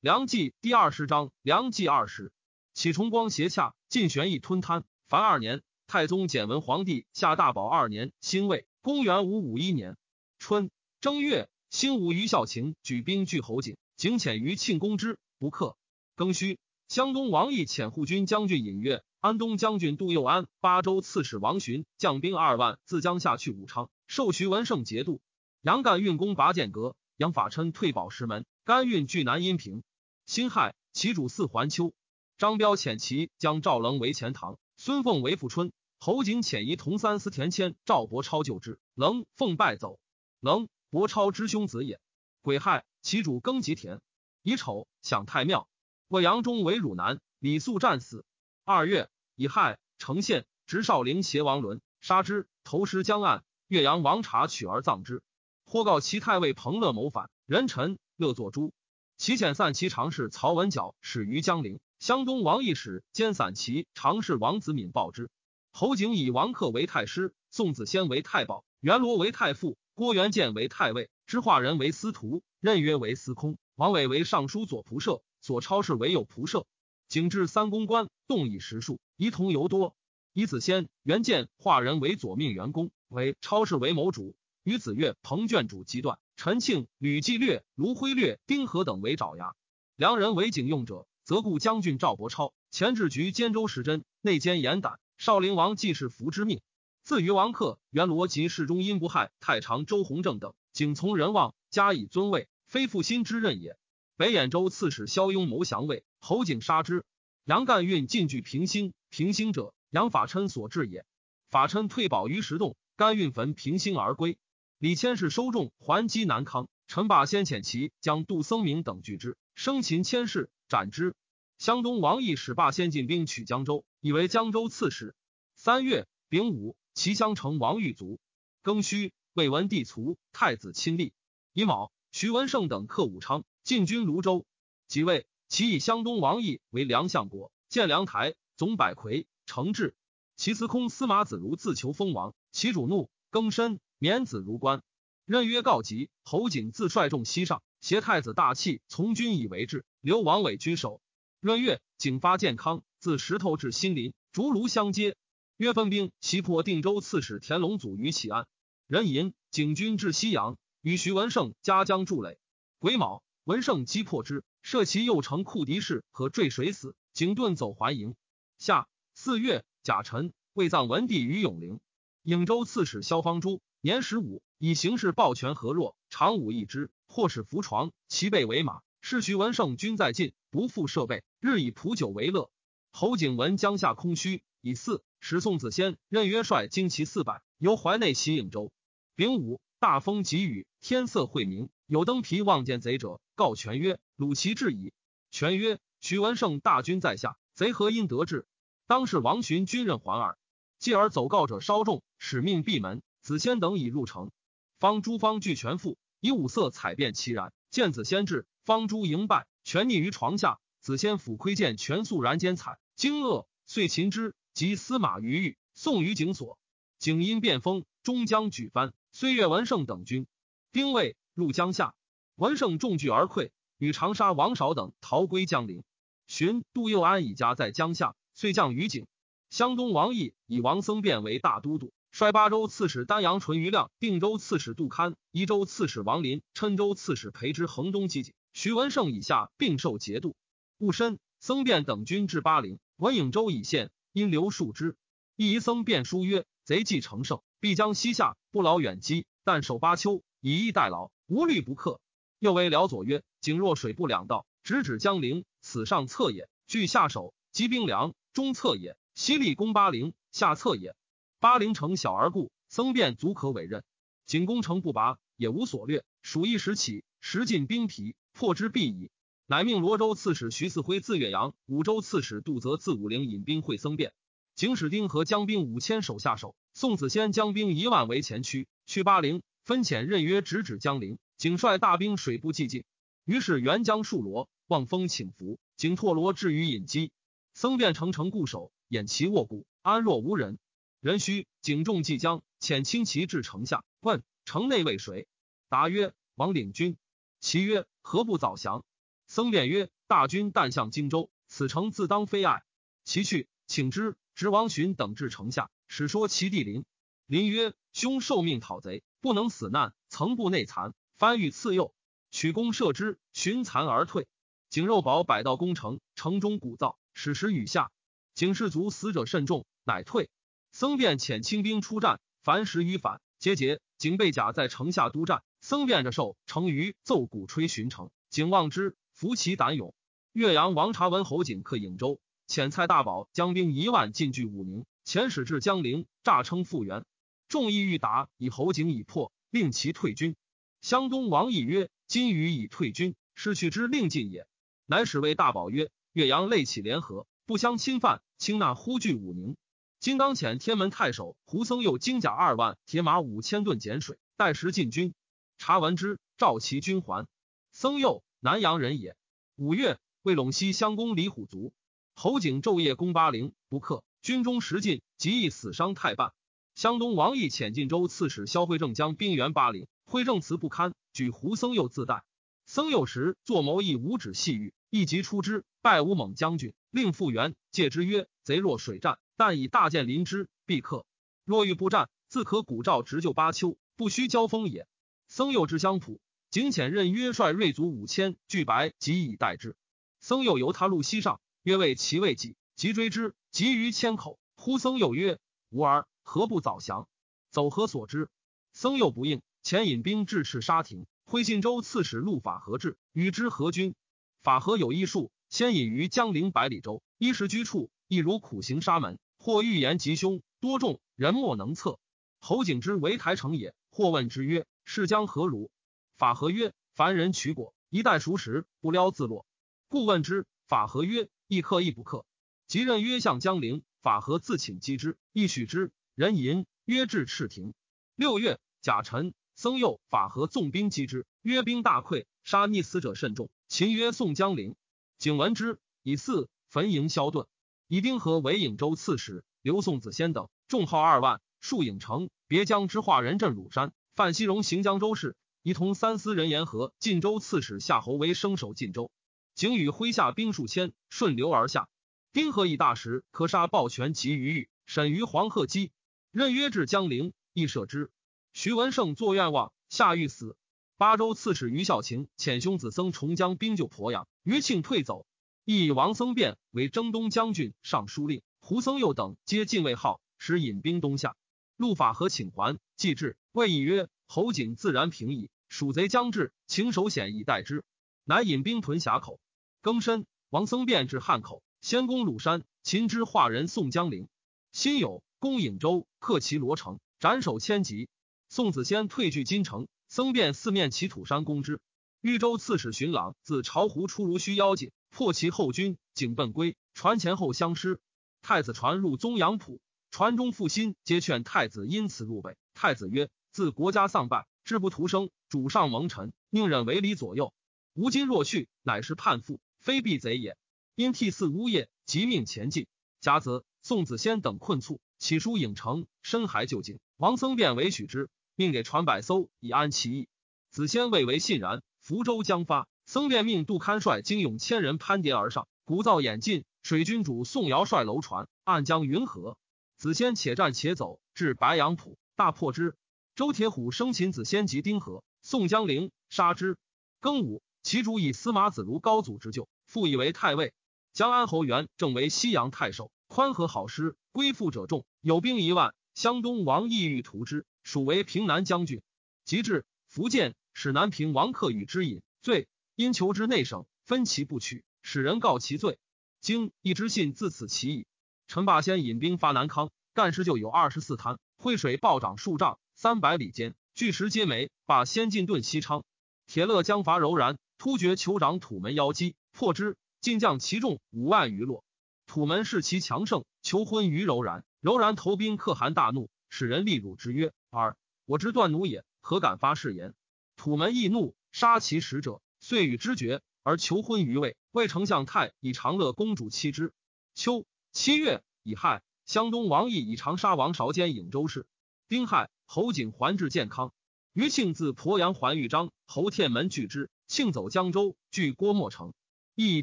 梁冀第二十章，梁冀二十，启崇光斜洽，晋玄义吞贪。凡二年，太宗简文皇帝下大宝二年，辛未，公元五五一年春正月，兴武于孝晴举兵拒侯景，景遣于庆功之，不克。庚戌，湘东王毅遣护军将军尹岳、安东将军杜佑安、巴州刺史王寻将兵二万自江夏去武昌，授徐文胜节度。杨干运攻拔剑阁，杨法琛退保石门，甘运据南阴平。辛亥，其主祀桓丘。张彪遣其将赵棱为前堂，孙凤为富春。侯景遣仪同三司田谦、赵伯超救之，棱奉败走。棱，伯超之兄子也。癸亥，其主耕吉田。乙丑，享太庙。魏阳中为汝南，李肃战死。二月，乙亥，成县执少陵邪王伦，杀之，投尸江岸。岳阳王察取而葬之。或告其太尉彭乐谋反，人臣乐作诛。其遣散其常侍曹文角始于江陵，湘东王义使兼散骑常侍王子敏报之。侯景以王克为太师，宋子仙为太保，元罗为太傅，郭元建为太尉，知化人为司徒，任约为司空，王伟为尚书左仆射，左超氏为右仆射。景至三公官，动以实数，仪同尤多。以子仙、元建、化人为左命员工，为超氏为谋主，与子越、彭卷主击断。陈庆、吕季略、卢辉略、丁和等为爪牙，良人为警用者，则故将军赵伯超前置局监州时珍，内监严胆，少陵王季氏福之命。自于王克、元罗及侍中殷不害、太常周弘正等，仅从人望，加以尊位，非负心之任也。北兖州刺史萧雍谋降魏，侯景杀之。杨干运进据平兴，平兴者杨法琛所制也。法琛退保于石洞，甘运焚平兴而归。李谦是收众还击南康，陈霸先遣其将杜僧明等拒之，生擒千氏，斩之。湘东王毅使霸先进兵取江州，以为江州刺史。三月丙午，齐襄城王玉卒。庚戌，魏文帝卒，太子亲历。乙卯，徐文胜等克武昌，进军泸州。即位，其以湘东王毅为梁相国，建梁台，总百魁，承制。其司空司马子如自求封王，其主怒，更深。免子如官，任约告急。侯景自率众西上，携太子大器从军以为质。留王伟居守。闰月，景发健康，自石头至新林，竹庐相接。约分兵袭破定州刺史田龙祖于启安。壬寅，景军至西阳，与徐文胜夹江筑垒。癸卯，文胜击破之，射其右城库敌士和坠水死。景遁走还营。夏四月，甲辰，未葬文帝于永陵。颍州刺史萧方珠。年十五，以行事抱拳和弱，长武一之，或使扶床，其背为马。是徐文胜军在晋，不复设备，日以蒲酒为乐。侯景闻江夏空虚，以四使宋子仙任约帅精骑四百，由淮内袭颍州。丙午，大风急雨，天色晦明，有登皮望见贼者，告权曰：“鲁齐至矣。”权曰：“徐文胜大军在下，贼何因得志？当是王寻军任还耳。”继而走告者稍众，使命闭门。子仙等已入城，方诸方俱全复，以五色彩变其然。见子仙至，方诸迎拜，全溺于床下。子仙抚窥见全素然间彩，惊愕，遂擒之，及司马于狱，送于景所。景因变风，终将举藩，虽越文胜等军，兵未入江夏，文胜众聚而溃，与长沙王韶等逃归江陵。寻杜佑安以家在江夏，遂降于景。湘东王毅以王僧辩为大都督。率巴州刺史丹阳淳于亮、并州刺史杜堪、宜州刺史王林、郴州刺史裴之衡东击景，徐文胜以下并受节度。戊申，僧辩等军至巴陵，文颍州以县，因留数之。一僧辩书曰：“贼既成胜，必将西下，不劳远击，但守巴丘，以逸待劳，无虑不克。”又为辽左曰：“景若水不两道，直指江陵，此上策也；据下手，击兵粮，中策也；西力攻巴陵，下策也。”巴陵城小而固，僧辩足可委任。景攻城不拔，也无所略。蜀一时起，时尽兵疲，破之必矣。乃命罗州刺史徐嗣辉自岳阳，武州刺史杜泽自武陵引兵会僧辩。景使丁和将兵五千手下手，宋子仙将兵一万为前驱，去巴陵，分遣任约直指江陵。景率大兵水部寂静，于是援江戍罗，望风请伏。景拓罗至于隐基，僧辩城城固守，掩其卧骨，安若无人。人须景仲即将遣轻骑至城下，问城内为谁？答曰：王领军。其曰：何不早降？僧辩曰：“大军但向荆州，此城自当非爱。”其去，请之。执王寻等至城下，使说其弟临。临曰：“兄受命讨贼，不能死难，曾不内残，番欲赐诱，取弓射之，寻残而退。景肉宝百道攻城，城中鼓噪，矢石雨下。景氏族死者甚众，乃退。僧辩遣轻兵出战，凡十余反，皆捷。景被甲在城下督战，僧辩着受成于奏鼓吹巡城，景望之，服其胆勇。岳阳王察闻侯景克颍州。”遣蔡大宝将兵一万进据武宁，遣使至江陵，诈称复原。众议欲达，以侯景已破，令其退军。湘东王义曰：“今余已退军，失去之令尽也。”乃使谓大宝曰：“岳阳累起联合，不相侵犯，轻纳忽据武宁。金当遣天门太守胡僧佑精甲二万，铁马五千吨碱水，带时进军。查完之，召其军还。僧佑南阳人也。五月，为陇西乡公李虎卒。侯景昼夜攻巴陵，不克，军中食尽，即亦死伤太半。湘东王毅遣晋州刺史萧惠正将兵援巴陵，惠正辞不堪，举胡僧佑自代。僧佑时作谋议五指细玉，一即出之，拜吴猛将军，令复原。戒之曰：“贼若水战，但以大剑临之，必克；若欲不战，自可鼓噪直就巴丘，不须交锋也。”僧佑之相普，景遣任约率锐卒五千，拒白即以待之。僧佑由他路西上。曰为其未己，即追之，急于千口。呼僧又曰：“吾儿何不早降？走何所之？”僧又不应。遣引兵至赤沙亭，挥信州刺史陆法和至，与之合军。法和有医术，先隐于江陵百里州，衣食居处，亦如苦行沙门。或欲言吉凶，多众人莫能测。侯景之为台城也。或问之曰：“是将何如？”法和曰：“凡人取果，一旦熟食，不撩自落。”故问之。法和曰。亦克亦不克，即任曰向江陵，法和自请击之，亦许之。人吟曰至赤亭。六月，甲辰，僧佑法和纵兵击之，约兵大溃，杀逆死者甚众。秦曰宋江陵，景闻之，以四焚营萧遁。以丁和为颍州刺史，刘宋子先等，众号二万，戍颍城。别将之化人镇鲁山。范希荣行江州事，一同三司人言和晋州刺史夏侯为生守晋州。景与麾下兵数千，顺流而下。丁和以大石可杀暴权及于狱，审于黄鹤矶。任约至江陵，亦赦之。徐文胜作愿望，下狱死。巴州刺史于孝勤遣兄子僧重将兵救鄱阳，余庆退走。亦以王僧辩为征东将军、尚书令。胡僧佑等皆进位号，使引兵东下。陆法和请还，既至，谓以曰：“侯景自然平矣，蜀贼将至，请守险以待之。”乃引兵屯峡口。更申，王僧辩至汉口，先攻鲁山。秦之化人宋江陵，辛酉，攻颍州，克其罗城，斩首千级。宋子先退据金城，僧辩四面齐土山攻之。豫州刺史荀朗自巢湖出，如须妖精，破其后军，景奔归，传前后相失。太子传入宗阳浦，传中复心，皆劝太子因此入北。太子曰：“自国家丧败，志不图生，主上蒙尘，宁忍为礼左右？吾今若去，乃是叛父。”非避贼也，因替祀呜咽，即命前进。甲子，宋子仙等困促，起书颍城，深还就境。王僧辩为许之，命给船百艘以安其意。子仙未为信然。福州将发，僧便命杜堪率精勇千人攀叠而上，鼓噪演进。水军主宋尧率楼船暗江云河。子仙且战且走，至白杨浦，大破之。周铁虎生擒子仙及丁和，宋江陵杀之。庚午。其主以司马子如高祖之旧，复以为太尉。江安侯元正为西阳太守，宽和好施，归附者众，有兵一万。湘东王意欲屠之，属为平南将军。及至福建，使南平王克与之饮罪，因求之内省，分其不取，使人告其罪。经一之信自此起矣。陈霸先引兵发南康，干事就有二十四滩，汇水暴涨数丈，三百里间，巨石皆没，把先进遁西昌。铁勒将伐柔然。突厥酋长土门妖姬破之，尽将其众五万余落。土门视其强盛，求婚于柔然。柔然投兵可汗大怒，使人力辱之曰：“尔，我之断奴也，何敢发誓言？”土门易怒，杀其使者，遂与之绝，而求婚于魏。魏丞相太以长乐公主妻之。秋七月乙亥，湘东王毅以长沙王韶兼颍州事。丁亥，侯景还至建康。余庆自鄱阳还豫章，侯天门拒之。庆走江州，据郭沫城。亦以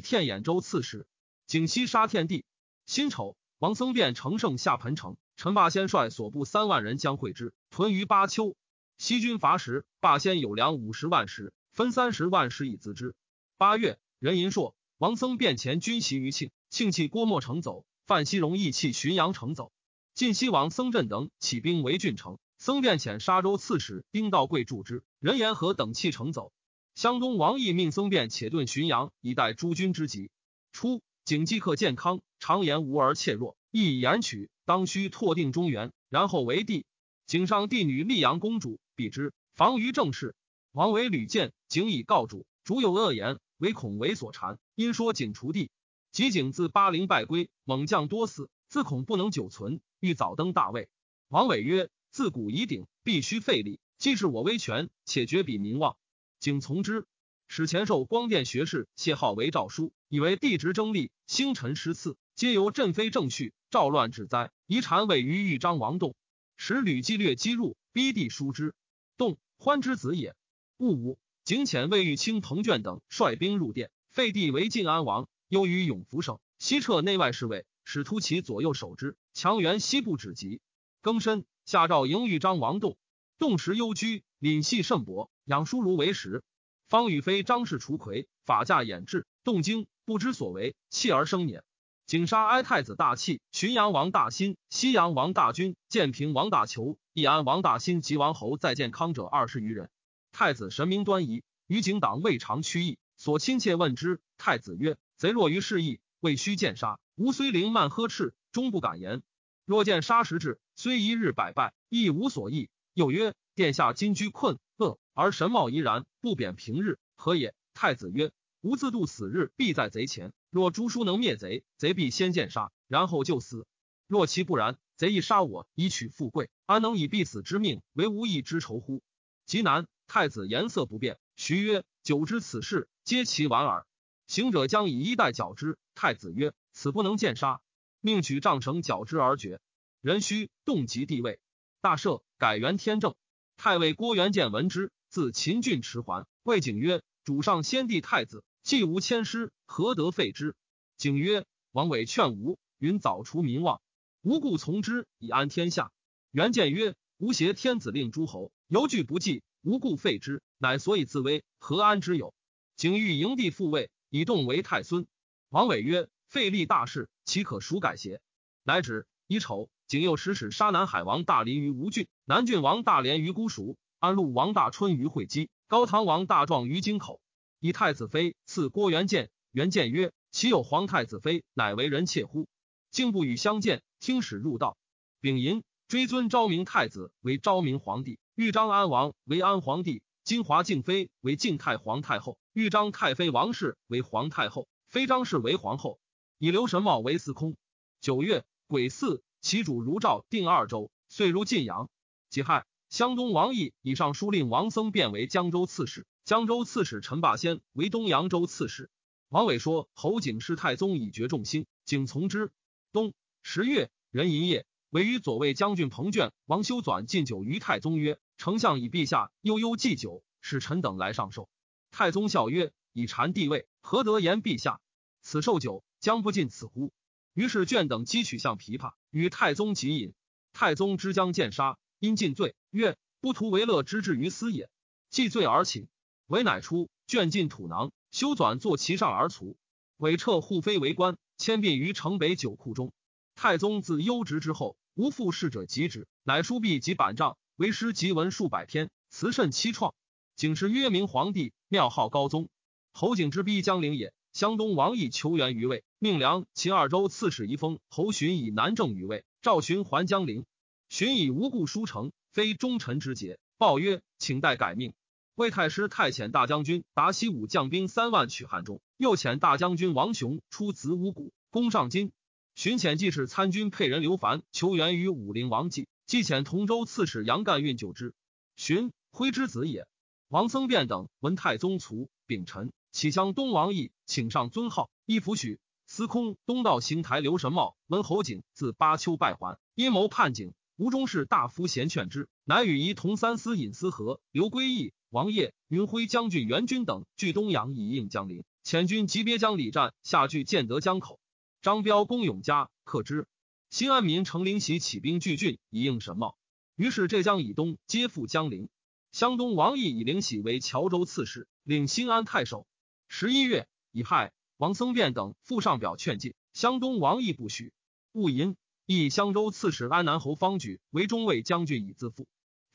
天兖州刺史。景西杀天帝。辛丑，王僧辩乘胜下彭城，陈霸先率所部三万人将会之，屯于巴丘。西军伐时，霸先有粮五十万石，分三十万石以自之。八月，任银硕、王僧辩前军袭于庆，庆弃郭沫城走，范希荣义弃浔阳城走。晋西王僧镇等起兵围郡城，僧辩遣沙州刺史丁道贵助之，任延和等弃城走。湘东王毅命僧辩且遁浔阳，以待诸军之急。初，景济克健康，常言无而怯弱，亦以言取，当须拓定中原，然后为帝。景上帝女溧阳公主，比之，防于政事。王为屡谏，景以告主，主有恶言，唯恐为所缠，因说景除帝。及景自巴陵败归，猛将多死，自恐不能久存。欲早登大位，王伟曰：“自古以鼎，必须费力。既是我威权，且绝彼民望。”景从之。使前授光殿学士谢浩为诏书，以为帝职争利，星辰失次，皆由朕非正序，赵乱之灾。遗产位于豫章王栋，使吕击略击入，逼帝疏之。栋欢之子也。戊午，景遣魏玉卿、彭卷等率兵入殿，废帝为晋安王，忧于永福省，西撤内外侍卫。使突其左右守之，强援西部止急。庚申，下诏迎豫章王栋，栋时幽居，廪系甚薄，养叔如为食。方与非张氏除魁，法驾掩至，动惊不知所为，弃而生辇。景杀哀太子大器、浔阳王大兴、西阳王大军、建平王大求、义安王大兴及王侯在建康者二十余人。太子神明端仪，于景党未尝屈意，所亲切问之。太子曰：“贼若于事意，未须见杀。”吾虽灵慢呵斥，终不敢言。若见杀时至，虽一日百败，亦无所益。又曰：殿下今居困厄，而神貌怡然，不贬平日，何也？太子曰：吾自度死日，必在贼前。若朱书能灭贼，贼必先见杀，然后就死。若其不然，贼亦杀我，以取富贵，安能以必死之命为无义之仇乎？极难。太子颜色不变。徐曰：久知此事，皆其玩耳。行者将以衣带绞之。太子曰。此不能见杀，命取杖绳绞之而绝。人须动及帝位，大赦，改元天正。太尉郭元建闻之，自秦郡迟还，魏景曰：“主上先帝太子，既无迁师，何得废之？”景曰：“王伟劝吾，云早除民望，无故从之，以安天下。”元建曰：“吾挟天子令诸侯，犹惧不济，无故废之，乃所以自危，何安之有？”景欲迎帝复位，以动为太孙。王伟曰。废立大事，岂可孰改邪？乃止。乙丑，景又使使杀南海王大林于吴郡，南郡王大连于姑蜀，安陆王大春于会稽，高唐王大壮于京口。以太子妃赐郭元建。元建曰：“岂有皇太子妃乃为人妾乎？”竟不与相见。听使入道，丙寅，追尊昭明太子为昭明皇帝，豫章安王为安皇帝，金华敬妃为敬太皇太后，豫章太妃王氏为皇太后，妃张氏为皇后。以刘神茂为司空。九月癸巳，其主如赵定二州，遂入晋阳。己亥，湘东王毅以上书令王僧变为江州刺史，江州刺史陈霸先为东扬州刺史。王伟说侯景是太宗以绝众心，景从之。冬十月，壬寅夜，委于左卫将军彭卷、王修纂进酒于太宗曰：“丞相以陛下悠悠祭酒，使臣等来上寿。”太宗笑曰：“以禅帝位，何得言陛下？此寿酒。”将不尽此乎？于是卷等击取向琵琶，与太宗集饮。太宗之将见杀，因尽罪，曰：“不图为乐之至于斯也。”既罪而寝，韦乃出，卷进土囊，修纂坐其上而卒。韦撤护妃为官，迁殡于城北酒库中。太宗自幽职之后，无复事者及之，乃书壁及板杖，为诗集文数百篇，词甚凄怆。景时曰明皇帝，庙号高宗。侯景之逼江陵也。湘东王毅求援于魏，命梁秦二州刺史仪封侯寻以南郑于魏，赵寻还江陵。寻以无故书城，非忠臣之节。报曰：“请待改命。”魏太师太遣大将军达西武将兵三万取汉中，又遣大将军王雄出子午谷攻上京。寻遣记事参军沛人刘凡求援于武陵王继，既遣同州刺史杨干运救之。寻徽之子也。王僧辩等闻太宗卒，秉臣。启乡东王毅请上尊号，一抚许司空东道行台刘神茂闻侯景自巴丘败还，阴谋叛景，吴中士大夫贤劝之，乃与仪同三司尹思和、刘归义、王业、云辉将军袁军等据东阳以应江陵。遣军急别江里战，下据建德江口。张彪攻永嘉，克之。新安民乘灵袭起兵拒郡，以应沈茂。于是浙江以东皆附江陵。湘东王毅以灵喜为谯州刺史，领新安太守。十一月，以害王僧辩等附上表劝进。湘东王毅不许。戊寅，以襄州刺史安南侯方举为中尉将军，以自负。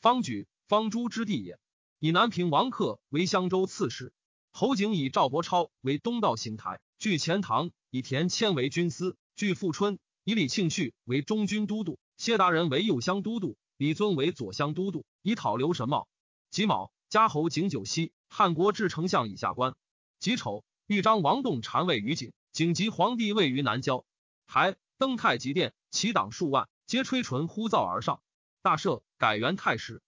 方举，方诸之地也。以南平王克为襄州刺史。侯景以赵伯超为东道行台，据钱塘；以田谦为军司，据富春。以李庆绪为中军都督，谢达人为右乡都督，李尊为左乡都督，以讨刘神茂。己卯，加侯景九锡，汉国至丞相以下官。己丑，豫章王栋禅位于景，景及皇帝位于南郊。还登太极殿，其党数万，皆吹唇呼噪而上。大赦，改元太师，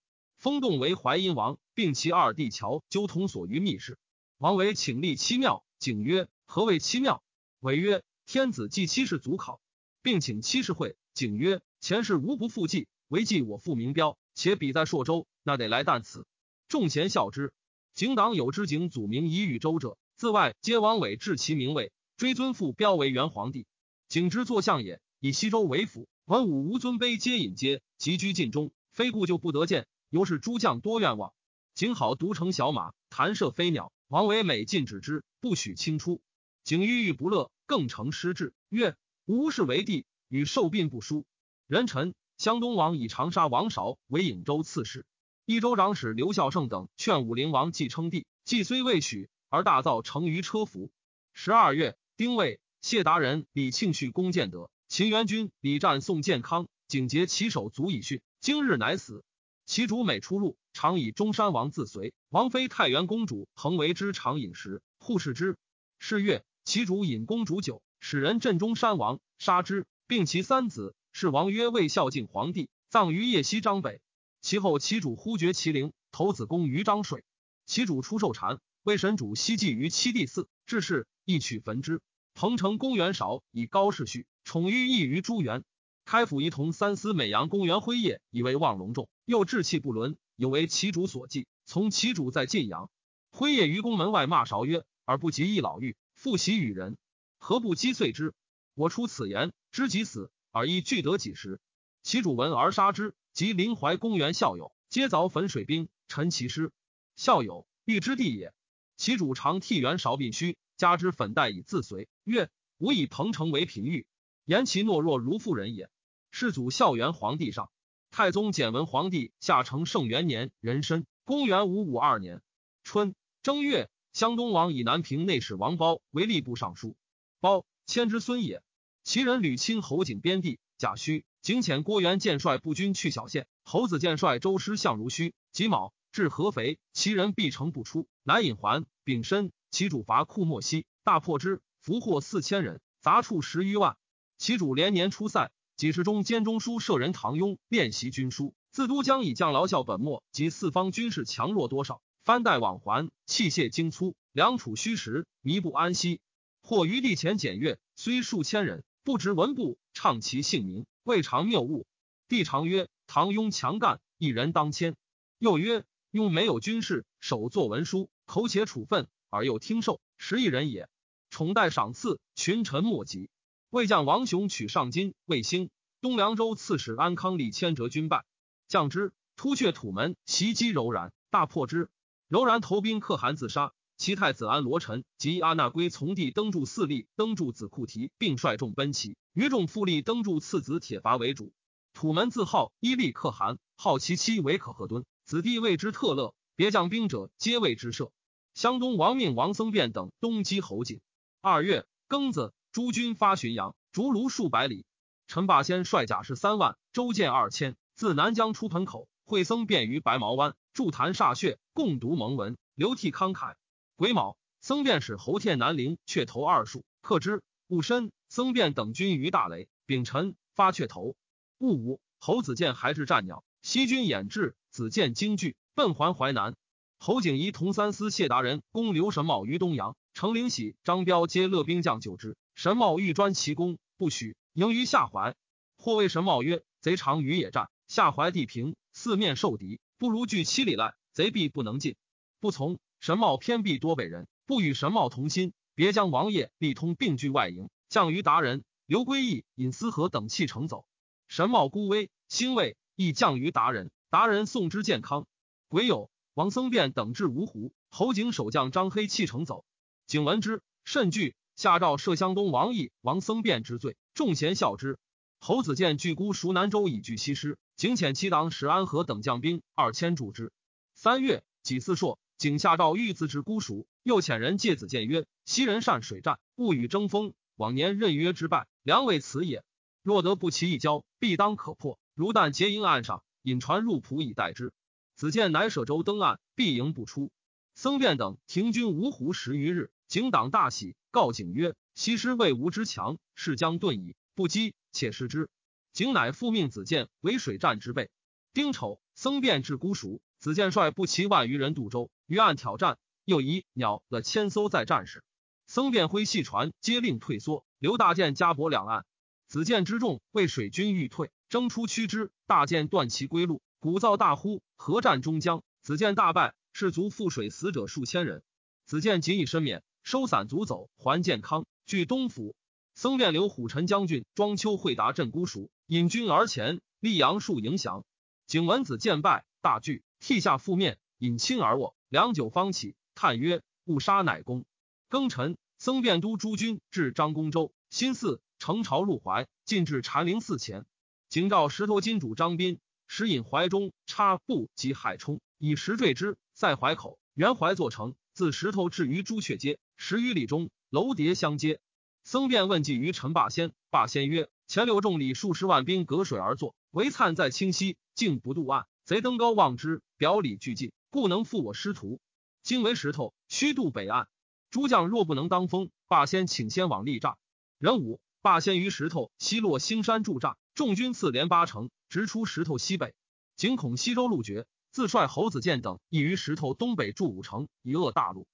封栋为淮阴王，并其二弟乔纠通所于密室。王为请立七庙，景曰：“何谓七庙？”伟曰：“天子祭七世祖考。”并请七世会。景曰：“前世无不复祭，唯祭我父名标，且比在朔州，那得来旦此。”众贤笑之。景党有之景祖名以与周者，自外皆王伟至其名位，追尊父标为元皇帝。景之作相也，以西周为辅，文武无尊卑皆引阶，集居禁中，非故就不得见。由是诸将多愿望。景好独乘小马，弹射飞鸟，王维每禁止之，不许轻出。景郁郁不乐，更成失志，曰。吴氏为帝，与受宾不殊。人臣湘东王以长沙王韶为颍州刺史，益州长史刘孝胜等劝武陵王继称帝，继虽未许，而大造成于车服。十二月，丁未，谢达人李庆绪攻建德，秦元军李战宋建康，景节其手足以殉，今日乃死。其主每出入，常以中山王自随。王妃太原公主恒为之常饮食，护视之。是月，其主饮公主酒。使人镇中山王，杀之，并其三子。是王曰：“为孝敬皇帝，葬于邺西张北。”其后其主忽绝其陵，投子宫于漳水。其主出受禅，为神主西祭于七地寺，至是亦取焚之。彭城公元少以高世序宠于异于朱元。开府仪同三司美阳公元辉夜，以为望隆重，又志气不伦，有为其主所忌。从其主在晋阳，辉夜于宫门外骂韶曰：“而不及一老妪，复喜与人。”何不击碎之？我出此言，知己死而亦俱得几时？其主闻而杀之。及临淮公园校友，皆凿汾水兵，陈其师。校友欲之地也。其主常替元韶病虚，加之粉黛以自随。曰：吾以彭城为平狱，言其懦弱如妇人也。世祖孝元皇帝上，太宗简文皇帝下承圣元年壬申，公元五五二年春正月，湘东王以南平内史王褒为吏部尚书。包迁之孙也，其人吕钦侯景边地，贾诩景遣郭元建帅步军去小县，侯子建帅周师相如虚，己卯至合肥，其人必城不出，乃引还。丙申，其主伐库莫西，大破之，俘获四千人，杂畜十余万。其主连年出塞，几时中兼中书舍人唐庸练习军书，自都将以将劳效本末及四方军事强弱多少，藩带往还，器械精粗，粮储虚实，弥不安息。或于地前检阅，虽数千人，不知文部，唱其姓名，未尝谬误。帝常曰：“唐庸强干，一人当千。”又曰：“用没有军事，手作文书，口且处分，而又听受，十一人也。宠待赏赐，群臣莫及。”魏将王雄取上金、魏兴，东凉州刺史安康立千折军败，将之突却土门，袭击柔然，大破之。柔然投兵可汗自杀。其太子安罗臣及阿那归从弟登柱四立登柱子库提，并率众奔齐。余众复立登柱次子铁伐为主。土门自号伊利可汗，号其妻为可贺敦，子弟谓之特乐。别将兵者，皆谓之赦。湘东王命王僧辩等东击侯景。二月庚子，诸军发浔阳，逐卢数百里。陈霸先率甲士三万，周建二千，自南江出盆口，会僧便于白毛湾，筑坛歃血，共读蒙文，流涕慷慨。癸卯，僧便使侯天南陵却头二数，克之。戊申，僧辩等军于大雷。丙辰，发却头。戊午，侯子建还至战鸟，西军掩至，子建惊惧，奔还淮南。侯景仪同三司谢达人攻刘神茂于东阳，程灵喜、张彪皆勒兵将救之。神茂欲专其功，不许，迎于下怀。或谓神茂曰：“贼常于野战，下怀地平，四面受敌，不如据七里来，贼必不能进。”不从。神茂偏避多北人，不与神茂同心，别将王业力通并据外营，降于达人。刘归义尹思和等弃城走。神茂孤威，兴卫亦降于达人。达人送之健康。癸酉，王僧辩等至芜湖。侯景守将张黑弃城走。景闻之，甚惧，下诏赦湘东王义、王僧辩之罪。众贤效之。侯子建据孤熟南州以拒西师。景遣其党史安和等将兵二千助之。三月，己巳朔，景下诏欲自之孤熟。又遣人借子建曰：“昔人善水战，勿与争锋。往年任约之败，良为此也。若得不齐一交，必当可破。如但结营岸上，引船入浦以待之。子建乃舍舟登岸，必营不出。僧辩等停军芜湖十余日，景党大喜，告景曰：‘西师魏吴之强，势将遁矣，不击，且失之。’景乃复命子建为水战之备。丁丑，僧辩至孤熟，子建率不齐万余人渡舟，于岸挑战。又以鸟了千艘在战时，僧辩挥细船，皆令退缩。刘大建加泊两岸。子建之众为水军欲退，征出驱之。大舰断其归路，鼓噪大呼，合战中将。子建大败，士卒覆水，死者数千人。子建仅以身免，收散卒走，还建康，据东府。僧辩留虎臣将军庄丘会达镇孤蜀，引军而前，溧阳树迎降。景文子见败，大惧，涕下覆面，引亲而卧，良久方起。叹曰：“误杀乃公。”庚辰，僧辩都诸军至张公州，新巳，乘朝入怀，进至禅陵寺前。景召石头金主张斌，时引怀中插布及海冲，以石坠之，在怀口。原怀作成，自石头至于朱雀街十余里中，楼叠相接。僧辩问计于陈霸先，霸先曰：“前六众里数十万兵隔水而坐，唯灿在清溪，竟不渡岸。贼登高望之，表里俱尽，故能负我师徒。”今为石头，须渡北岸。诸将若不能当风，霸先请先往立诈。人武霸先于石头西落兴山驻扎，众军次连八成，直出石头西北。景恐西周路绝，自率侯子建等亦于石头东北筑五城，以遏大路。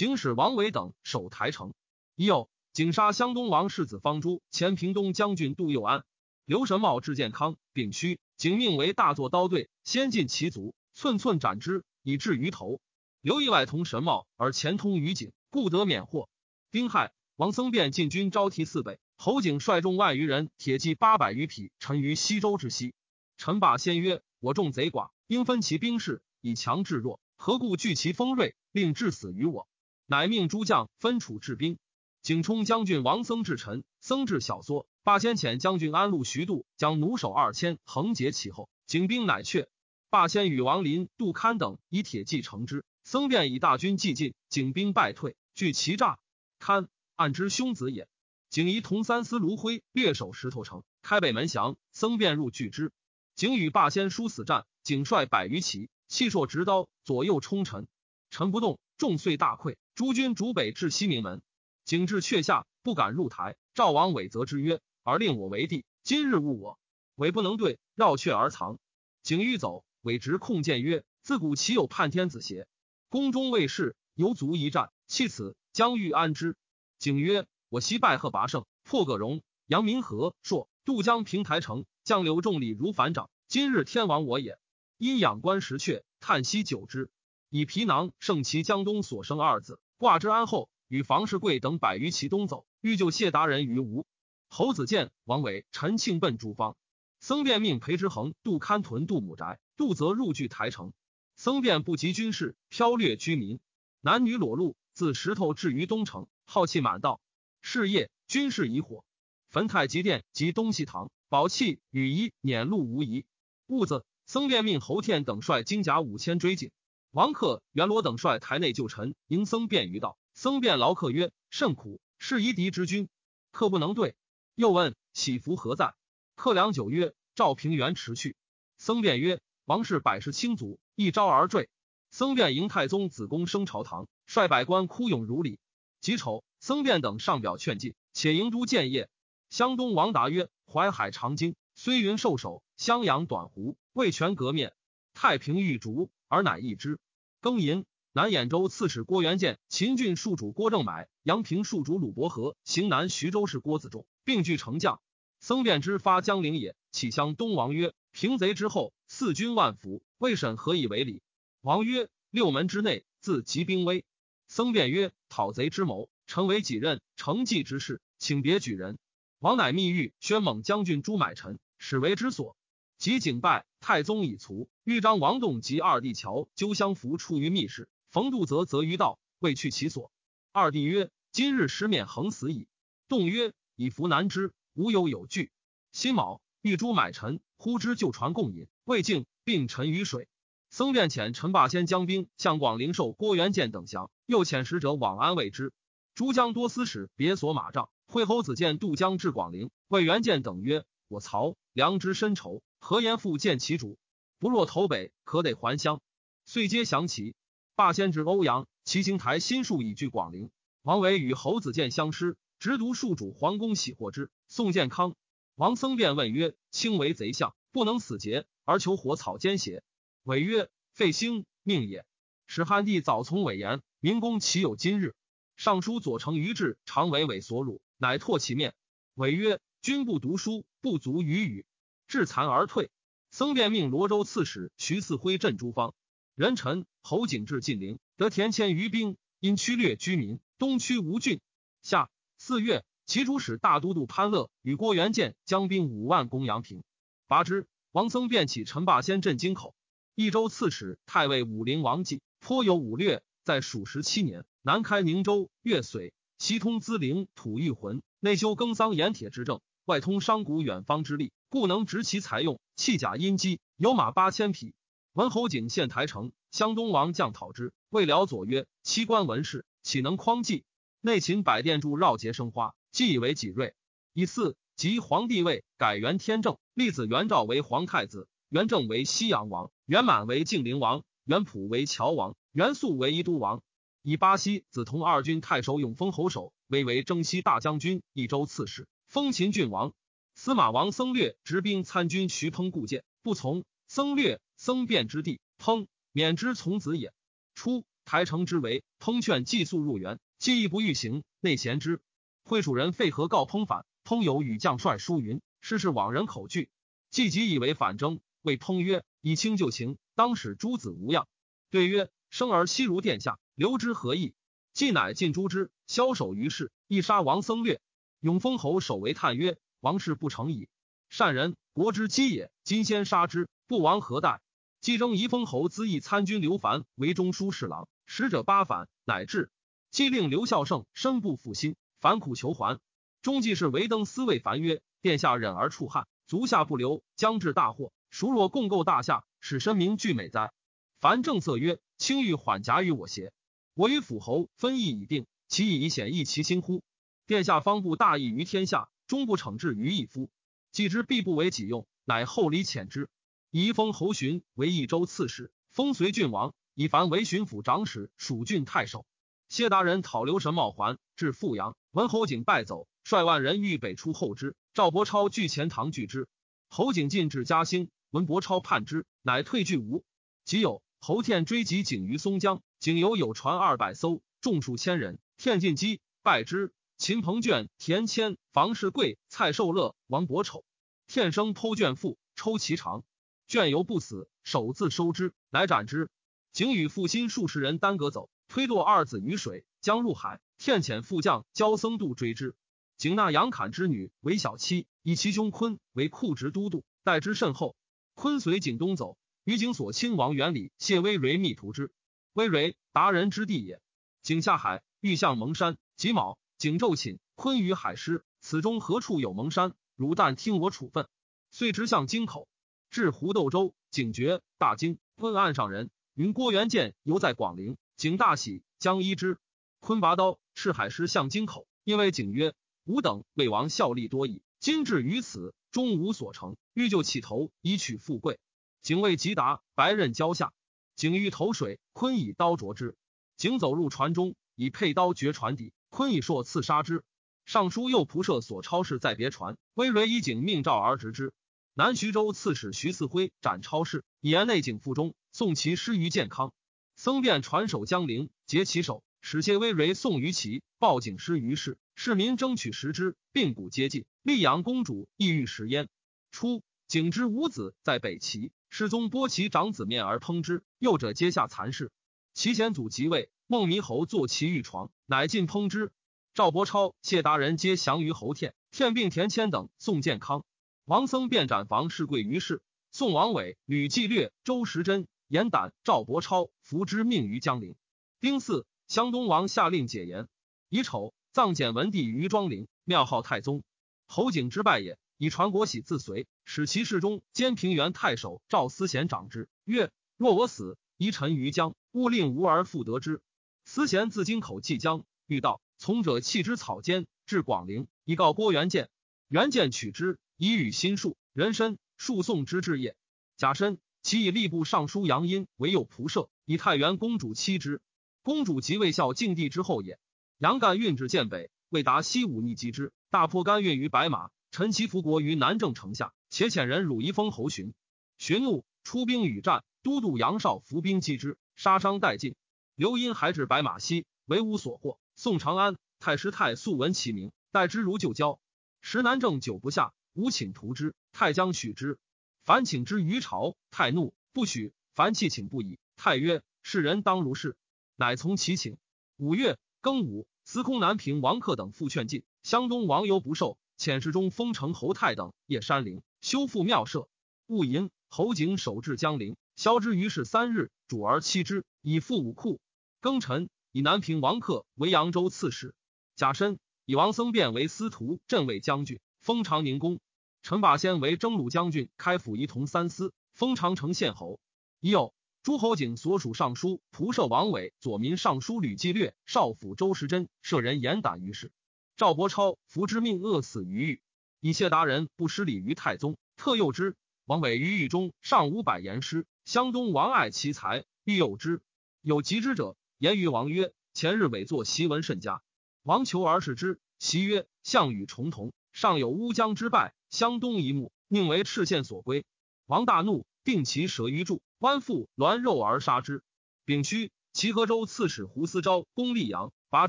景使王维等守台城。已有景杀湘东王世子方珠，前平东将军杜佑安。刘神茂至健康，丙戌，景命为大作刀队，先进其卒，寸寸斩之，以至于头。刘意外同神茂，而前通于景，故得免祸。丁亥，王僧辩进军招提四北，侯景率众万余人，铁骑八百余匹，陈于西周之西。陈霸先曰：“我众贼寡，应分其兵士，以强制弱。何故惧其锋锐，令致死于我？”乃命诸将分处治兵。景冲将军王僧至陈，僧至小缩。霸先遣将军安陆徐度将弩手二千横截其后，景兵乃却。霸先与王林、杜堪等以铁骑乘之。僧便以大军既进，景兵败退，据其诈。堪暗之兄子也。景仪同三司卢辉略守石头城，开北门降。僧便入拒之。景与霸先殊死战，景率百余骑，气硕直刀，左右冲陈。臣不动，众遂大溃。诸军逐北至西明门。景至阙下，不敢入台。赵王伟责之曰：“而令我为帝，今日误我。”伟不能对，绕阙而藏。景欲走，伟直控谏曰：“自古岂有叛天子邪？”宫中卫士犹足一战，弃此将欲安之。景曰：“我昔拜贺拔胜，破葛荣、杨明和、朔渡江平台城，将刘众礼如反掌。今日天亡我也。因仰观石阙，叹息久之，以皮囊盛其江东所生二子，挂之安后，与房世贵等百余骑东走，欲救谢达人于吴。侯子建、王伟、陈庆奔诸方。僧辩命裴之恒、杜堪屯杜母宅，杜则入据台城。”僧辩不及军事，剽掠居民，男女裸露，自石头至于东城，浩气满道。是夜，军事已火，焚太极殿及东西堂，宝器羽衣辇露无疑。兀子，僧辩命侯天等率精甲五千追景，王克、元罗等率台内旧臣迎僧辩于道。僧辩劳克曰：“甚苦，是夷敌之君，克不能对。”又问喜服何在？克良久曰：“赵平原持去。”僧辩曰：“王氏百世清族。”一朝而坠。僧辩迎太宗子宫升朝堂，率百官哭咏如礼。己丑，僧辩等上表劝进，且迎诸建业。湘东王达曰：“淮海长京，虽云受守，襄阳短弧，未全革面。太平玉竹，而乃易之。”庚寅，南兖州刺史郭元建、秦郡戍主郭正买、阳平戍主鲁伯和、行南徐州市郭子仲并据城将。僧辩之发江陵也，启襄东王曰：“平贼之后，四军万福。”未审何以为礼？王曰：六门之内，自疾兵危。僧辩曰：讨贼之谋，臣为己任，承继之事，请别举人。王乃密谕宣猛将军朱买臣，使为之所。即景败，太宗已卒。豫章王栋及二弟乔纠相扶出于密室，冯度则则于道，未去其所。二弟曰：“今日失面横死矣。”栋曰：“以服难之，无有有惧。”辛卯，欲诛买臣，呼之就船共饮，未敬，并沉于水。僧便遣陈霸先将兵向广陵受郭元建等降，又遣使者往安慰之。诸将多司使别所马帐，惠侯子见渡江至广陵，谓元建等曰：“我曹良知深仇。”何言复见其主？不若投北，可得还乡。遂皆降齐。霸先至欧阳，齐行台新树以据广陵。王维与侯子建相失，直读庶主皇宫喜获之。宋建康，王僧便问曰：“卿为贼相，不能死节，而求火草奸邪？”伟曰：“废兴命也。”使汉帝早从伟言，明公岂有今日？尚书左丞于志常为伟所辱，乃唾其面。伟曰：“君不读书，不足与语。”至残而退，僧便命罗州刺史徐嗣辉镇诸方。人臣侯景至晋陵，得田千余兵，因驱掠居民，东驱吴郡。夏四月，齐主使大都督潘乐与郭元建将兵五万攻阳平，拔之。王僧便起陈霸先镇京口。益州刺史太尉武陵王继颇有武略，在蜀十七年，南开宁州、越绥，西通资陵、吐玉浑，内修耕桑盐铁之政，外通商贾远方之利。故能执其财用，弃甲阴机，有马八千匹。文侯景献台城，湘东王将讨之。魏辽左曰：“七官文士，岂能匡济？”内秦百殿柱绕节生花，既以为己锐。以四即皇帝位，改元天正，立子元昭为皇太子，元正为西阳王，元满为晋陵王，元普为乔王，元肃为宜都王。以巴西子同二军太守永丰侯守，威为征西大将军，益州刺史，封秦郡王。司马王僧略执兵参军徐烹故见不从，僧略僧辩之地，烹免之从子也。初，台城之围，烹劝寄宿入园，既亦不欲行，内贤之。会蜀人费和告烹反，烹有与将帅书云：“事事往人口据。”既即以为反争，谓烹曰：“以清就情，当使诸子无恙。”对曰：“生而息如殿下，留之何益？”既乃尽诛之，枭首于市，亦杀王僧略。永封侯守为叹曰。王室不成矣，善人国之基也。今先杀之，不亡何待？季征宜封侯资议参军刘凡为中书侍郎，使者八反，乃至。既令刘孝胜身不负心，反苦求还。中记事韦登思谓凡曰：“殿下忍而触汉，足下不留，将至大祸。孰若共构大夏，使身名俱美哉？”凡正色曰：“卿欲缓夹于我邪？我与辅侯分议已定，其意以显益其心乎？殿下方不大义于天下。”终不惩治于一夫，既之必不为己用，乃厚礼遣之。宜封侯寻为益州刺史，封随郡王；以凡为巡抚长史、蜀郡太守。谢达人讨刘神茂还，至富阳，闻侯景败走，率万人欲北出后之。赵伯超拒钱塘拒之。侯景进至嘉兴，闻伯超叛之，乃退拒吴。即有侯天追击景于松江，景游有船二百艘，众数千人，天进击，败之。秦鹏卷、田谦、房世贵、蔡寿乐、王伯丑、天生剖卷腹，抽其肠，卷犹不死，手自收之，乃斩之。景与父亲数十人单隔走，推堕二子于水，将入海。天遣副将焦僧度追之。景纳杨侃之女为小妻，以其兄坤为库直都督，待之甚厚。坤随景东走，与景所亲王元礼、谢威蕊密图之。威蕊达人之地也。景下海，欲向蒙山，己卯。景昼寝，昆于海师，此中何处有蒙山？汝但听我处分。遂直向京口，至胡豆州，景觉大惊，问岸上人，云郭元建犹在广陵。景大喜，将依之。昆拔刀，斥海师向京口，因为景曰：“吾等为王效力多矣，今至于此，终无所成，欲就起头以取富贵。”景未及达，白刃交下，景欲投水，昆以刀斫之。景走入船中，以佩刀绝船底。昆以硕刺杀之。尚书右仆射所超氏在别传，威蕊以景命召而执之。南徐州刺史徐嗣辉斩超氏，言内景腹中，送其尸于健康。僧便传首江陵，截其首，使谢威蕊送于齐，报景尸于市。市民争取食之，并骨皆尽。溧阳公主意欲食焉。初，景之五子在北齐，世宗剥其长子面而烹之，幼者皆下残事。其前祖即位。孟猕侯坐其御床，乃进烹之。赵伯超、谢达人皆降于侯天，天并田谦等宋健康。王僧便斩房士贵于市。宋王伟、吕继略、周时珍、严胆、赵伯超伏之命于江陵。丁巳，湘东王下令解严。乙丑，葬简文帝于庄陵，庙号太宗。侯景之败也，以传国玺自随，使其侍中兼平原太守赵思贤掌之。曰：若我死，遗臣于江，勿令吾儿复得之。思贤自京口济江，遇道从者弃之草间，至广陵，以告郭元建。元建取之，以与心术人参。数送之至也，甲申，其以吏部尚书杨殷为右仆射，以太原公主妻之。公主即魏孝敬帝之后也。杨干运至建北，未达西武逆击之，大破干运于白马，陈其伏国于南郑城下，且遣人汝夷封侯巡。巡怒，出兵与战，都督杨绍伏兵击之，杀伤殆尽。刘因还至白马西，为无所获。宋长安太师太素闻其名，待之如旧交。时南郑久不下。吾请图之，太将许之。凡请之于朝，太怒不许。凡弃请不已，太曰：“世人当如是。”乃从其请。五月庚午，司空南平王克等复劝进。湘东王尤不受，遣侍中封城侯泰等夜山陵，修复庙舍。戊寅，侯景守至江陵，消之于是三日，主而弃之，以复武库。庚辰，以南平王克为扬州刺史。甲申，以王僧辩为司徒、镇卫将军。封长宁公，陈霸先为征虏将军，开府仪同三司，封长城县侯。已有诸侯景所属尚书仆射王伟、左民尚书吕继略、少府周时珍舍人严胆于世。赵伯超伏之命饿死于狱，以谢达人不失礼于太宗，特诱之。王伟于狱中上五百言诗。湘东王爱其才，欲诱之。有及之者，言于王曰：“前日伪作檄文甚佳。”王求而视之，檄曰：“项羽重同。”上有乌江之败，湘东一目，宁为赤县所归。王大怒，定其蛇于柱，剜腹栾肉而杀之。丙戌，齐河州刺史胡思昭攻溧阳，拔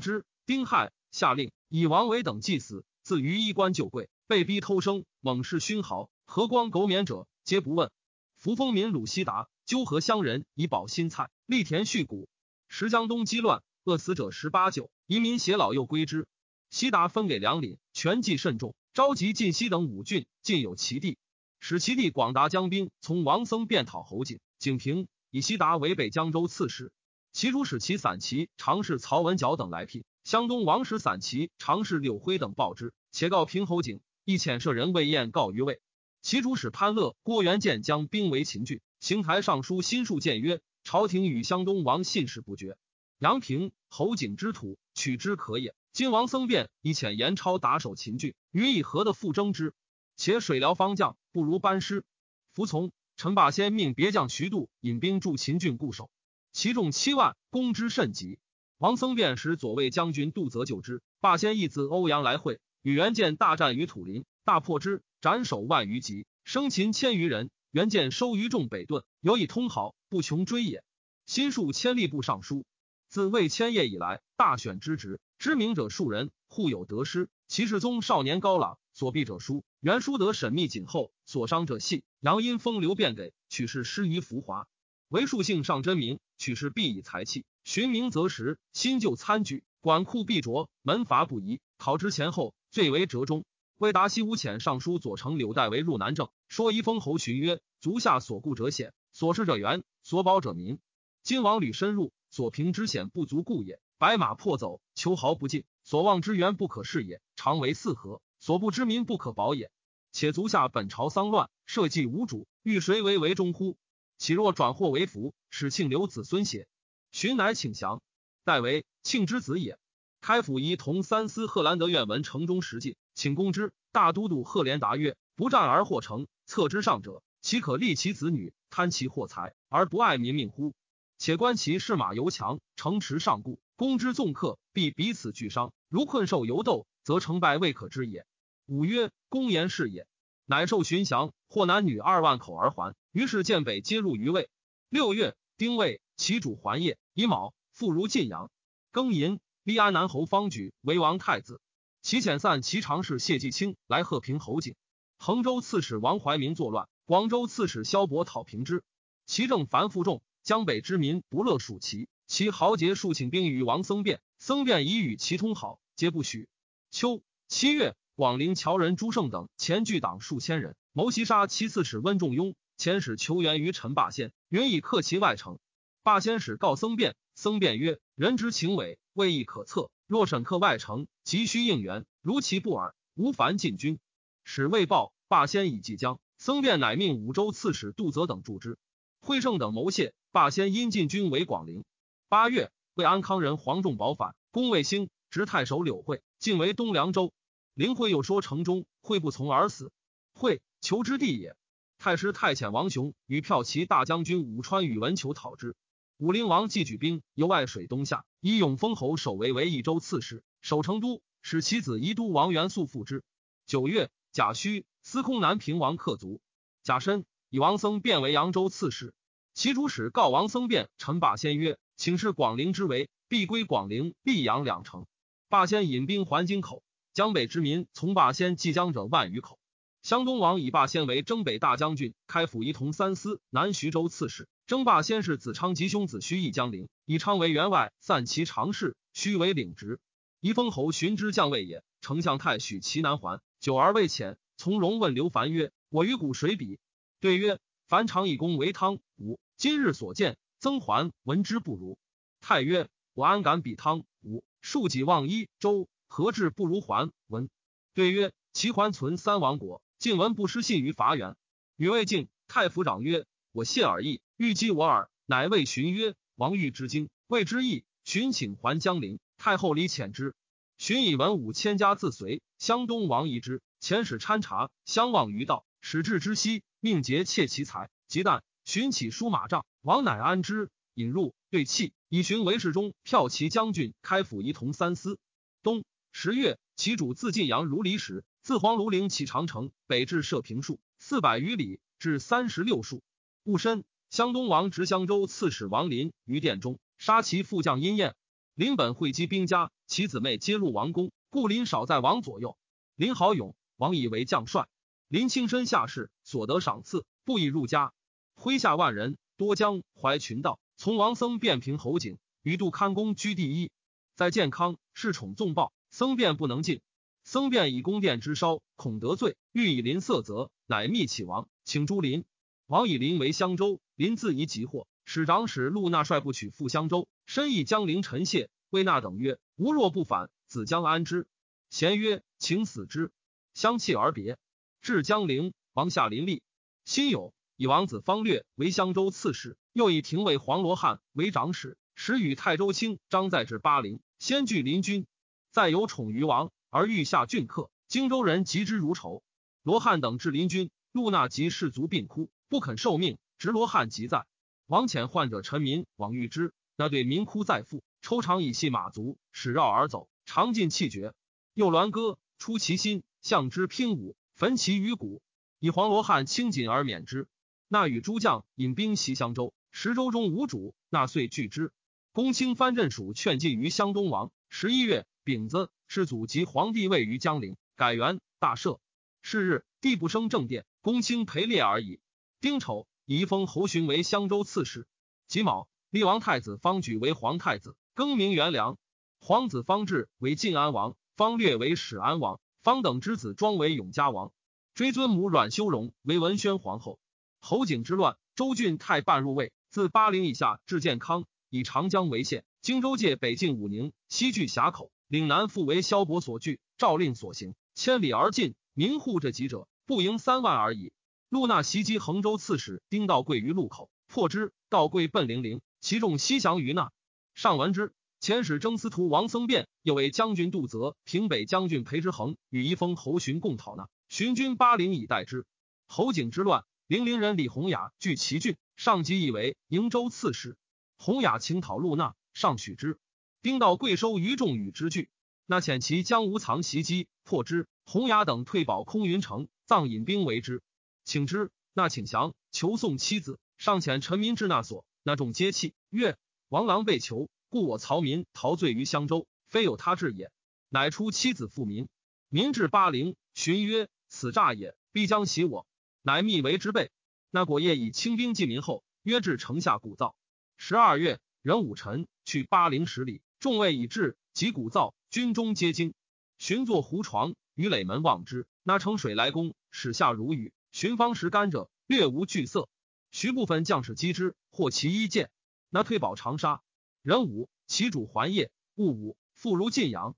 之。丁亥，下令以王维等祭死。自于衣冠就贵，被逼偷生，猛士勋豪，和光苟免者，皆不问。扶风民鲁西达，纠合乡人以保新菜，立田蓄谷。时江东饥乱，饿死者十八九，移民偕老又归之。西达分给两领，权计甚重，召集晋西等五郡，尽有其地，使其地广达江兵，从王僧便讨侯景。景平以西达为北江州刺史，其主使其散骑常侍曹文角等来聘。湘东王使散骑常侍柳辉等报之，且告平侯景，亦遣舍人魏燕告于魏。其主使潘乐、郭元建将兵围秦郡，行台尚书新数谏曰：朝廷与湘东王信使不绝，杨平、侯景之土，取之可也。今王僧辩以遣严超打守秦郡，予以何的复征之？且水辽方将不如班师，服从。陈霸先命别将徐度引兵驻秦郡固守，其众七万，攻之甚急。王僧辩使左卫将军杜泽救之。霸先亦自欧阳来会，与袁建大战于土林，大破之，斩首万余级，生擒千余人。袁建收于众北遁，有以通好，不穷追也。新数千吏部尚书，自魏千业以来，大选之职。知名者数人，互有得失。其世宗少年高朗，所避者疏；袁书德审密谨厚，所伤者细。杨因风流变给，取士失于浮华。为数性上真名，取士必以才气。寻名择实，新旧参举，管库必着，门阀不移。考之前后，最为折中。为达西吴遣尚书左丞柳代为入南郑，说夷封侯寻曰：“足下所顾者险，所失者援，所保者民。今王屡深入，所凭之险不足顾也。”白马破走，求毫不进，所望之源不可视也；常为四合，所不知民不可保也。且足下本朝丧乱，社稷无主，欲谁为为中乎？岂若转祸为福，使庆留子孙邪？寻乃请降，代为庆之子也。开府仪同三司贺兰德愿闻城中实进，请攻之。大都督贺连达曰：“不战而获成，策之上者，岂可立其子女，贪其货财而不爱民命乎？且观其士马犹强，城池上固。”攻之纵客，必彼此俱伤。如困兽犹斗，则成败未可知也。五曰：公言是也。乃受寻降，获男女二万口而还。于是建北皆入于魏。六月，丁未，其主还业。乙卯，复如晋阳。庚寅，立安南侯方举为王太子。其遣散其常侍谢季清来贺平侯景。衡州刺史王怀民作乱，广州刺史萧伯讨平之。其政繁复重，江北之民不乐属其。其豪杰数请兵于王僧辩，僧辩以与其通好，皆不许。秋七月，广陵侨人朱胜等前聚党数千人，谋袭杀其次使温仲雍，遣使求援于陈霸先，允以克其外城。霸先使告僧辩，僧辩曰：“人之情伪，未易可测。若审客外城，急需应援，如其不耳，无烦进军。”使未报，霸先已即将。僧辩乃命五州刺史杜泽等助之。惠胜等谋谢，霸先因进军为广陵。八月，为安康人黄仲保反，攻卫兴，执太守柳惠，进为东凉州。林惠又说城中，惠不从而死。惠求之地也。太师太遣王雄与骠骑大将军武川宇文求讨之。武陵王既举兵由外水东下，以永丰侯守为为益州刺史，守成都，使其子宜都王元素复之。九月，贾诩司空南平王克卒。贾申以王僧辩为扬州刺史。其主使告王僧辩、陈霸先曰：“请示广陵之围，必归广陵、溧阳两城。”霸先引兵还京口。江北之民从霸先即江者万余口。湘东王以霸先为征北大将军，开府仪同三司、南徐州刺史。争霸先是子昌及兄子胥义江陵，以昌为员外，散其常侍，胥为领职。宜封侯寻之将位也。丞相太许其南还，久而未遣。从容问刘凡曰：“我与古谁比？”对曰：“凡常以功为汤武。今日所见，曾桓闻之不如。”太曰：“我安敢比汤武？数己望一周。”何至不如桓闻？对曰：齐桓存三王国，晋文不失信于伐元。与魏晋太府长曰：我谢尔意，欲击我耳。乃谓荀曰：王欲之经，谓之意。荀请还江陵，太后礼遣之。荀以文武千家自随，湘东王疑之，遣使参察，相望于道，使至之西，命节窃其财。即旦，荀起书马帐，王乃安之，引入对泣，以荀为侍中、骠骑将军、开府仪同三司。冬。十月，其主自晋阳如离时，自黄庐陵起长城，北至射平数四百余里，至三十六数。戊申，湘东王执襄州刺史王林于殿中杀其副将殷彦。林本会稽兵家，其姊妹皆入王宫，故林少在王左右。林好勇，王以为将帅。林亲身下士，所得赏赐不以入家。麾下万人，多江淮群盗，从王僧变平侯景与杜堪公居第一，在健康恃宠纵暴。僧辩不能进，僧辩以宫殿之烧，恐得罪，欲以邻色泽，乃密启王，请诛林。王以林为襄州，林自疑急祸，使长史陆纳率部取赴襄州，深意江陵陈谢、魏纳等曰：“吾若不反，子将安之？”贤曰：“请死之。”相弃而别。至江陵，王下林立。辛酉，以王子方略为襄州刺史，又以廷尉黄罗汉为长史，时与泰州卿张在至巴陵，先据邻军。再有宠于王，而欲下郡客，荆州人及之如仇。罗汉等至临军，陆纳及士卒病哭，不肯受命。执罗汉即在。王遣患者臣民往遇之，那对民哭再复，抽长以系马足，使绕而走，长尽气绝。又鸾歌，出其心，向之拼舞，焚其余骨，以黄罗汉轻锦而免之。那与诸将引兵袭襄州，十州中无主，那遂拒之。公卿藩镇属劝进于襄东王。十一月。丙子，世祖及皇帝位于江陵，改元大赦。是日，帝不升正殿，公卿陪列而已。丁丑，宜封侯寻为襄州刺史。己卯，立王太子方举为皇太子，更名元良。皇子方志为晋安王，方略为始安王，方等之子庄为永嘉王。追尊母阮修容为文宣皇后。侯景之乱，周郡太半入魏，自巴陵以下至建康，以长江为县。荆州界北境武宁，西据峡口。岭南复为萧伯所据，诏令所行，千里而进，民护这几者不盈三万而已。陆纳袭击衡州刺史丁道贵于路口，破之。道贵奔零陵，其众西降于那。上闻之，遣使征司徒王僧辩，又为将军杜泽、平北将军裴之衡与一封侯寻共讨那。寻军巴陵以待之。侯景之乱，零陵人李弘雅据其郡，上即以为瀛州刺史。弘雅请讨陆纳，上许之。丁到贵收于众与之聚，那遣其将无藏袭击，破之。洪雅等退保空云城，葬引兵为之，请之。那请降，求送妻子。上遣臣民至那所，那众皆泣，曰：“王郎被囚，故我曹民陶醉于襄州，非有他志也。”乃出妻子复民。民至巴陵，寻曰：“此诈也，必将袭我。”乃密为之备。那果夜以轻兵进民后，约至城下鼓噪。十二月，壬午辰，去巴陵十里。众位已至，及鼓噪，军中皆惊。寻坐胡床于垒门望之，那乘水来攻，始下如雨。寻方食甘者，略无惧色。徐部分将士击之，获其一剑。那退保长沙。壬午，其主还业。戊午，复如晋阳。